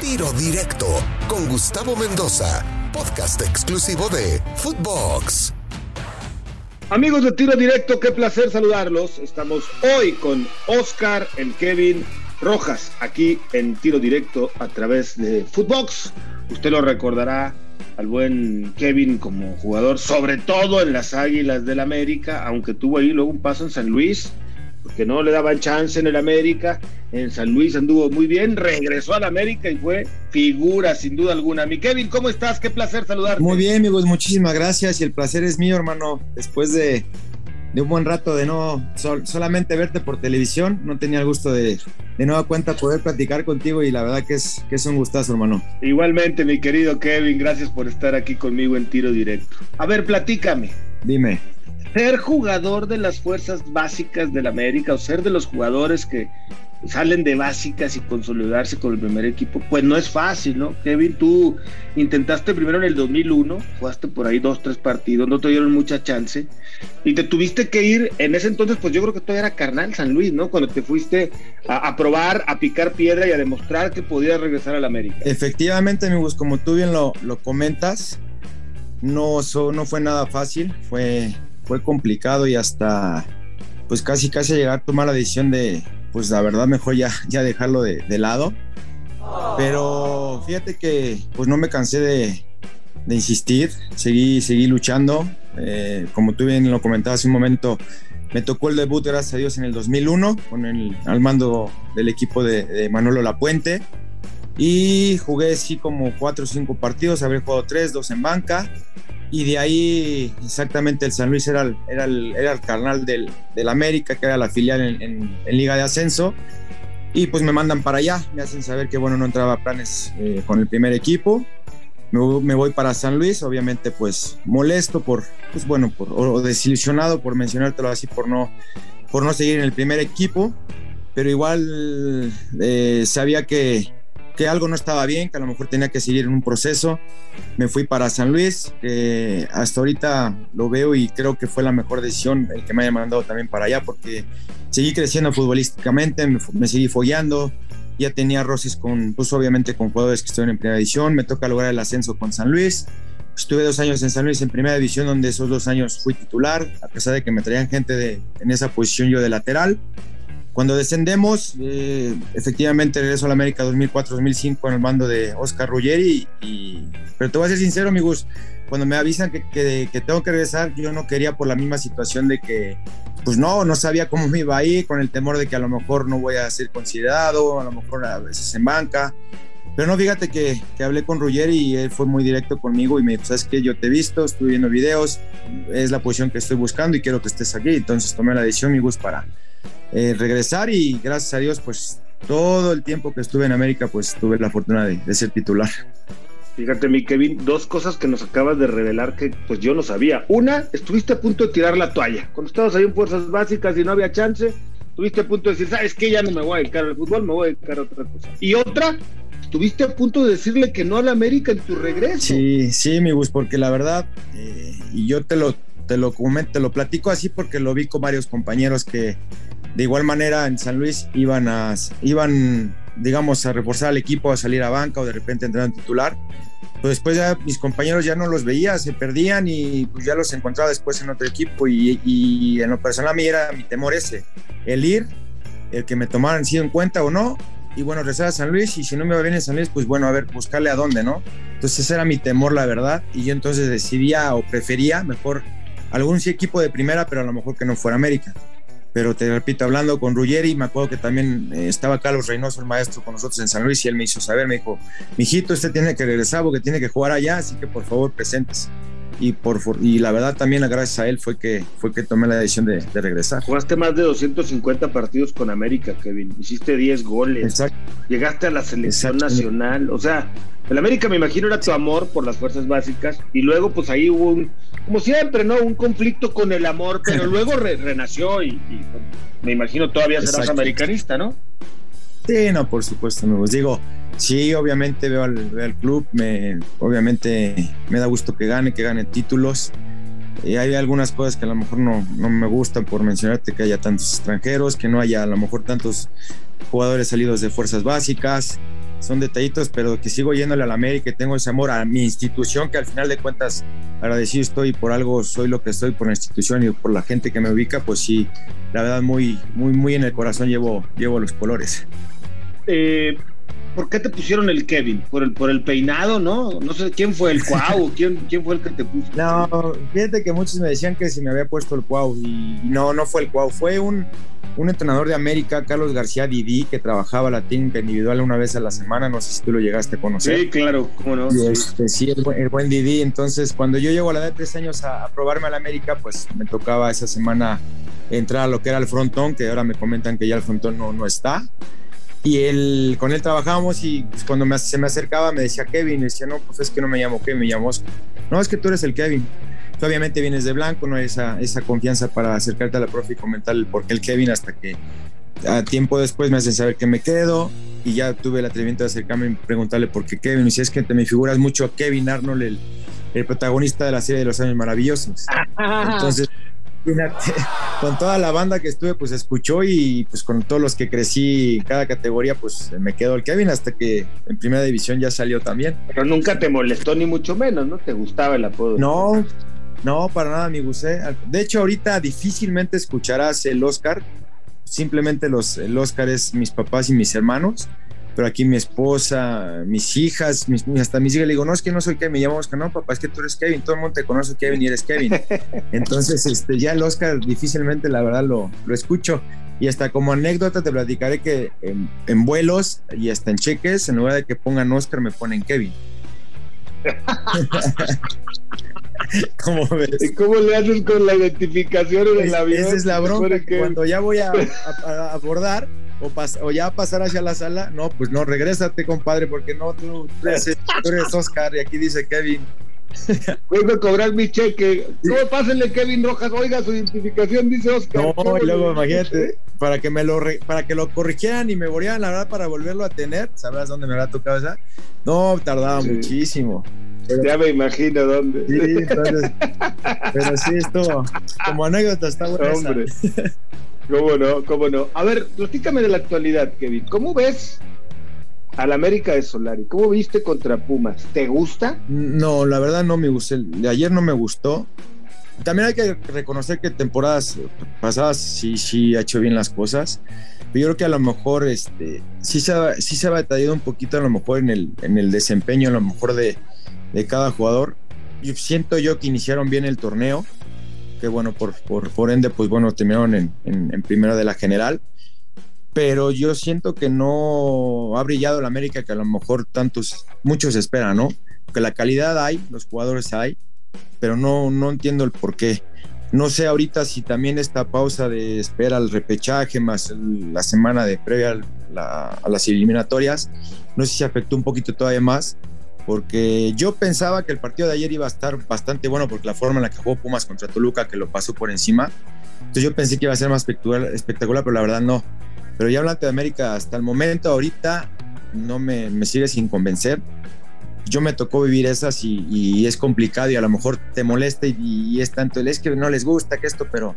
Tiro Directo con Gustavo Mendoza, podcast exclusivo de Footbox. Amigos de Tiro Directo, qué placer saludarlos. Estamos hoy con Oscar, el Kevin Rojas, aquí en Tiro Directo a través de Footbox. Usted lo recordará al buen Kevin como jugador, sobre todo en las Águilas del América, aunque tuvo ahí luego un paso en San Luis porque no le daban chance en el América. En San Luis anduvo muy bien, regresó al América y fue figura sin duda alguna. Mi Kevin, ¿cómo estás? Qué placer saludarte. Muy bien, amigos, muchísimas gracias y el placer es mío, hermano. Después de, un buen rato de no solamente verte por televisión, no tenía el gusto de, de nueva cuenta poder platicar contigo y la verdad que es, que es un gustazo, hermano. Igualmente, mi querido Kevin, gracias por estar aquí conmigo en tiro directo. A ver, platícame. Dime ser jugador de las fuerzas básicas del América o ser de los jugadores que salen de básicas y consolidarse con el primer equipo, pues no es fácil, ¿no? Kevin, tú intentaste primero en el 2001, jugaste por ahí dos, tres partidos, no te dieron mucha chance y te tuviste que ir, en ese entonces, pues yo creo que todavía era carnal San Luis, ¿no? Cuando te fuiste a, probar, a picar piedra y a demostrar que podías regresar al América. Efectivamente, amigos, como tú bien lo, lo comentas, no, no fue nada fácil, fue fue complicado y hasta pues casi casi llegar a tomar la decisión de pues la verdad mejor ya, ya dejarlo de, lado. Pero fíjate que pues no me cansé de, insistir, seguí, seguí luchando. Eh, como tú bien lo comentabas hace un momento, me tocó el debut, gracias a Dios, en el 2001 con el, al mando del equipo de, de Manolo Lapuente. Y jugué así como cuatro o cinco partidos, habré jugado tres, dos en banca y de ahí exactamente el San Luis era el, era el, era el carnal del, del, América, que era la filial en, en, Liga de Ascenso. Y pues me mandan para allá, me hacen saber que bueno, no entraba a planes eh, con el primer equipo. Me, me, voy para San Luis, obviamente pues molesto por, pues bueno, por, o desilusionado por mencionártelo así, por no, por no seguir en el primer equipo. Pero igual eh, sabía que, que algo no estaba bien, que a lo mejor tenía que seguir en un proceso. Me fui para San Luis, que hasta ahorita lo veo y creo que fue la mejor decisión el que me haya mandado también para allá, porque seguí creciendo futbolísticamente, me, seguí follando, ya tenía roces con, pues obviamente con jugadores que estuvieron en primera división, me toca lograr el ascenso con San Luis. Estuve dos años en San Luis en primera división, donde esos dos años fui titular, a pesar de que me traían gente de, en esa posición yo de lateral. Cuando descendemos, eh, efectivamente regreso a la América 2004-2005 en el mando de Oscar Ruggeri. Y, pero te voy a ser sincero, amigos, cuando me avisan que, que, tengo que regresar, yo no quería por la misma situación de que, pues no, no sabía cómo me iba a ir, con el temor de que a lo mejor no voy a ser considerado, a lo mejor a veces en banca. Pero no, fíjate que, que hablé con Ruggeri y él fue muy directo conmigo y me dijo, sabes que yo te he visto, estuve viendo videos, es la posición que estoy buscando y quiero que estés aquí. Entonces tomé la decisión, amigos, para eh, regresar y gracias a Dios, pues todo el tiempo que estuve en América, pues tuve la fortuna de, ser titular. Fíjate, mi Kevin, dos cosas que nos acabas de revelar que pues yo no sabía. Una, estuviste a punto de tirar la toalla. Cuando estabas ahí en fuerzas básicas y no había chance, estuviste a punto de decir, ¿sabes qué? Ya no me voy a dedicar al fútbol, me voy a dedicar a otra cosa. Y otra, estuviste a punto de decirle que no a la América en tu regreso. Sí, sí, mi Gus, porque la verdad, eh, y yo te lo, te lo comento, te lo platico así porque lo vi con varios compañeros que de igual manera en San Luis iban a, iban, digamos, a reforzar al equipo, a salir a banca o de repente entrar en titular. Pues después ya mis compañeros ya no los veía, se perdían y pues ya los encontraba después en otro equipo y, en lo personal a mí era mi temor ese, el ir, el que me tomaran si en cuenta o no y bueno, regresar a San Luis y si no me va bien en San Luis, pues bueno, a ver, buscarle a dónde, ¿no? Entonces ese era mi temor, la verdad, y yo entonces decidía o prefería mejor algún equipo de primera, pero a lo mejor que no fuera América pero te repito, hablando con Ruggeri, me acuerdo que también eh, estaba Carlos Reynoso, el maestro, con nosotros en San Luis, y él me hizo saber, me dijo, mijito, usted tiene que regresar porque tiene que jugar allá, así que por favor presentes. Y, por, y la verdad también gracias a él fue que, fue que tomé la decisión de, regresar. Jugaste más de 250 partidos con América, Kevin, hiciste 10 goles, Exacto. llegaste a la selección nacional, o sea, el América me imagino era tu amor por las fuerzas básicas y luego pues ahí hubo un, como siempre, ¿no? Un conflicto con el amor, pero luego renació y, me imagino todavía serás americanista, ¿no? Sí, no, por supuesto, me digo, sí, obviamente veo al, club, me, obviamente me da gusto que gane, que gane títulos. Y hay algunas cosas que a lo mejor no, no me gustan por mencionarte que haya tantos extranjeros, que no haya a lo mejor tantos jugadores salidos de fuerzas básicas son detallitos, pero que sigo yéndole a la América y tengo ese amor a mi institución, que al final de cuentas agradecido estoy por algo, soy lo que soy por la institución y por la gente que me ubica, pues sí, la verdad muy, muy, muy en el corazón llevo, llevo los colores. Eh, ¿Por qué te pusieron el Kevin? ¿Por el, por el peinado, no? No sé quién fue el Cuau, ¿quién, quién fue el que te puso. No, fíjate que muchos me decían que si me había puesto el Cuau y no, no fue el Cuau, fue un, un entrenador de América, Carlos García Didi, que trabajaba la técnica individual una vez a la semana, no sé si tú lo llegaste a conocer. Sí, claro, cómo no. Este, sí, el buen, el buen, Didi, entonces cuando yo llego a la edad de tres años a, a probarme a la América, pues me tocaba esa semana entrar a lo que era el frontón, que ahora me comentan que ya el frontón no, no está y él, con él trabajábamos y pues, cuando me, se me acercaba me decía Kevin, y decía, no, pues es que no me llamo Kevin, me llamo Oscar. No, es que tú eres el Kevin. Tú obviamente vienes de blanco, no hay esa, esa confianza para acercarte a la profe y comentar el por qué el Kevin hasta que a tiempo después me hacen saber que me quedo y ya tuve el atrevimiento de acercarme y preguntarle por qué Kevin. Y si es que te me figuras mucho a Kevin Arnold, el, el protagonista de la serie de los años maravillosos. Entonces, con toda la banda que estuve, pues escuchó y pues con todos los que crecí en cada categoría, pues me quedó el Kevin hasta que en primera división ya salió también. Pero nunca te molestó ni mucho menos, ¿no? ¿Te gustaba el apodo? No, no, para nada, mi Gusé. De hecho, ahorita difícilmente escucharás el Oscar. Simplemente los, el Oscar es mis papás y mis hermanos pero aquí mi esposa, mis hijas, mis, hasta mis hijas le digo, no, es que no soy Kevin, me llamo Oscar, no, papá, es que tú eres Kevin, todo el mundo te conoce Kevin y eres Kevin. Entonces, este, ya el Oscar difícilmente, la verdad, lo, lo escucho. Y hasta como anécdota te platicaré que en, en, vuelos y hasta en cheques, en lugar de que pongan Oscar, me ponen Kevin. ¿Cómo ves? ¿Y cómo le haces con la identificación en el avión? Esa es la bronca, cuando ya voy a, a, a abordar, o, ya pasar hacia la sala, no, pues no, regrésate, compadre, porque no, tú, tú, eres, tú eres, Oscar y aquí dice Kevin. Vengo a cobrar mi cheque. No, pásenle Kevin Rojas, oiga, su identificación dice Oscar. No, y luego imagínate, para que me lo re, para que lo corrigieran y me volvieran la verdad para volverlo a tener, ¿sabrás dónde me habrá tocado esa? No, tardaba sí. muchísimo. Pero, ya me imagino dónde. Sí, entonces, pero sí, esto como anécdota está buena. Hombre. ¿Cómo no? ¿Cómo no? A ver, platícame de la actualidad, Kevin. ¿Cómo ves al América de Solari? ¿Cómo viste contra Pumas? ¿Te gusta? No, la verdad no me gustó. De ayer no me gustó. También hay que reconocer que temporadas pasadas sí, sí ha hecho bien las cosas. Pero yo creo que a lo mejor este, sí, se ha, sí se ha batallado un poquito a lo mejor en el, en el desempeño, a lo mejor de, de cada jugador. Yo siento yo que iniciaron bien el torneo que bueno, por, por, por ende, pues bueno, terminaron en, en, en, primera de la general. Pero yo siento que no ha brillado el América que a lo mejor tantos, muchos esperan, ¿no? Que la calidad hay, los jugadores hay, pero no, no entiendo el por qué. No sé ahorita si también esta pausa de espera al repechaje más la semana de previa la, a las eliminatorias, no sé si afectó un poquito todavía más, porque yo pensaba que el partido de ayer iba a estar bastante bueno porque la forma en la que jugó Pumas contra Toluca, que lo pasó por encima. Entonces yo pensé que iba a ser más espectacular, espectacular pero la verdad no. Pero ya hablando de América, hasta el momento, ahorita, no me, me sigue sin convencer. Yo me tocó vivir esas y, y, es complicado y a lo mejor te molesta y, y es tanto el es que no les gusta que esto, pero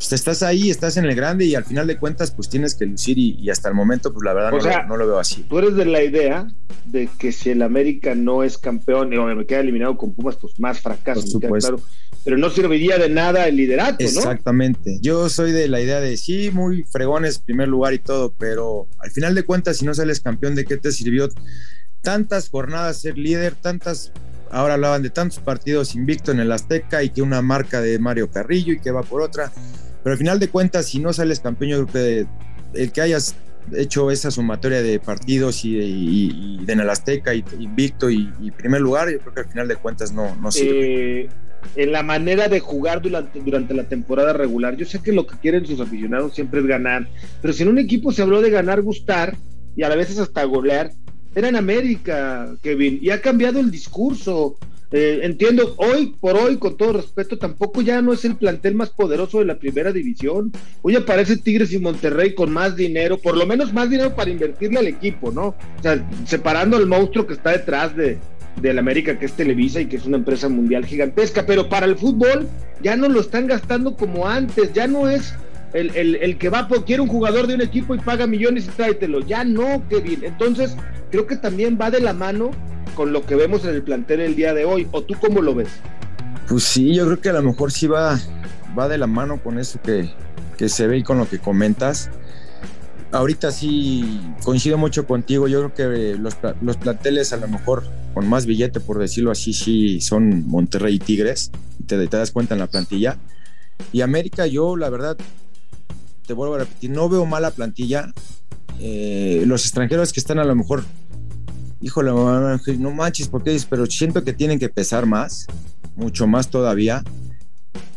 pues estás ahí, estás en el grande y al final de cuentas pues tienes que lucir y, y hasta el momento pues la verdad no, sea, lo, no, lo, veo así. Tú eres de la idea de que si el América no es campeón o me queda eliminado con Pumas pues más fracaso, claro. pero no serviría de nada el liderato, ¿no? Exactamente. Yo soy de la idea de sí, muy fregones, primer lugar y todo, pero al final de cuentas si no sales campeón, ¿de qué te sirvió tantas jornadas ser líder, tantas ahora hablaban de tantos partidos invicto en el Azteca y que una marca de Mario Carrillo y que va por otra. Pero al final de cuentas, si no sales campeón, yo que el que hayas hecho esa sumatoria de partidos y, y, y de en el Azteca y, invicto y, primer lugar, yo creo que al final de cuentas no, no sirve. Eh, en la manera de jugar durante, durante la temporada regular, yo sé que lo que quieren sus aficionados siempre es ganar, pero si en un equipo se habló de ganar, gustar y a veces hasta golear, era en América, Kevin, y ha cambiado el discurso. Eh, entiendo, hoy por hoy, con todo respeto, tampoco ya no es el plantel más poderoso de la primera división. Hoy aparece Tigres y Monterrey con más dinero, por lo menos más dinero para invertirle al equipo, ¿no? O sea, separando al monstruo que está detrás de, de la América, que es Televisa y que es una empresa mundial gigantesca, pero para el fútbol ya no lo están gastando como antes, ya no es el, el, el, que va por quiere un jugador de un equipo y paga millones y tráetelo. Ya no, Kevin. Entonces, creo que también va de la mano con lo que vemos en el plantel el día de hoy. ¿O tú cómo lo ves? Pues sí, yo creo que a lo mejor sí va, va de la mano con eso que, que se ve y con lo que comentas. Ahorita sí coincido mucho contigo. Yo creo que los, los planteles a lo mejor con más billete, por decirlo así, sí son Monterrey y Tigres. Te, te das cuenta en la plantilla. Y América, yo la verdad, te vuelvo a repetir, no veo mala plantilla. Eh, los extranjeros que están a lo mejor, híjole, no manches, porque pero siento que tienen que pesar más, mucho más todavía.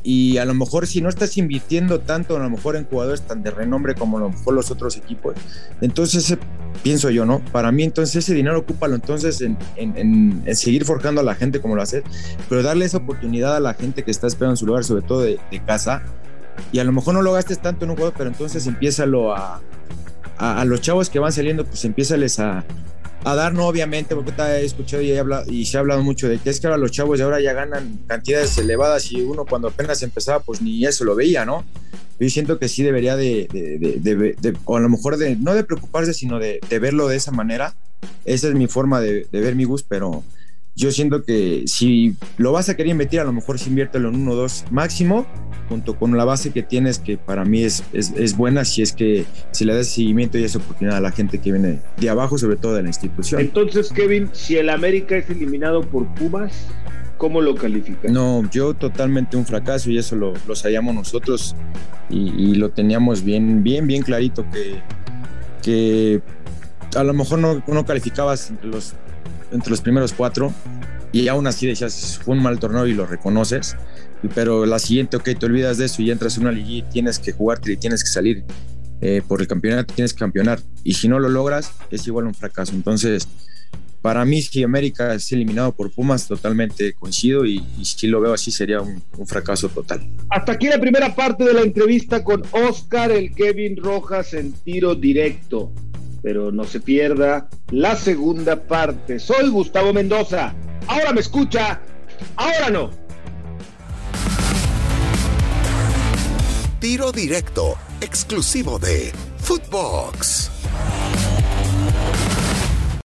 Y a lo mejor si no estás invirtiendo tanto, a lo mejor en jugadores tan de renombre como a lo mejor los otros equipos, entonces pienso yo, ¿no? Para mí entonces ese dinero ocúpalo entonces en, seguir forjando a la gente como lo hace, pero darle esa oportunidad a la gente que está esperando en su lugar, sobre todo de casa, y a lo mejor no lo gastes tanto en un juego, pero entonces empiézalo a, a, a los chavos que van saliendo, pues empiézales a, a dar, no obviamente, porque he escuchado y, he hablado, y se ha hablado mucho de que es que ahora los chavos de ahora ya ganan cantidades elevadas y uno cuando apenas empezaba pues ni eso lo veía, ¿no? Yo siento que sí debería de, de, de, de o a lo mejor de, no de preocuparse, sino de, verlo de esa manera. Esa es mi forma de, ver mi gusto, pero yo siento que si lo vas a querer invertir, a lo mejor sí inviértelo en uno o dos máximo, junto con la base que tienes, que para mí es, es, es, buena, si es que si le das seguimiento y esa oportunidad a la gente que viene de abajo, sobre todo de la institución. Entonces, Kevin, si el América es eliminado por Pumas, ¿cómo lo calificas? No, yo totalmente un fracaso y eso lo, lo sabíamos nosotros y, y, lo teníamos bien, bien, bien clarito que, que a lo mejor no, no calificabas entre los entre los primeros cuatro y aún así decías, fue un mal torneo y lo reconoces, pero la siguiente, ok, te olvidas de eso y entras en una liga y tienes que jugarte y tienes que salir eh, por el campeonato, tienes que campeonar. Y si no lo logras, es igual un fracaso. Entonces, para mí, si América es eliminado por Pumas, totalmente coincido y, y si lo veo así, sería un, un, fracaso total. Hasta aquí la primera parte de la entrevista con Oscar, el Kevin Rojas en tiro directo pero no se pierda la segunda parte. Soy Gustavo Mendoza. Ahora me escucha, ahora no. Tiro directo, exclusivo de Footbox.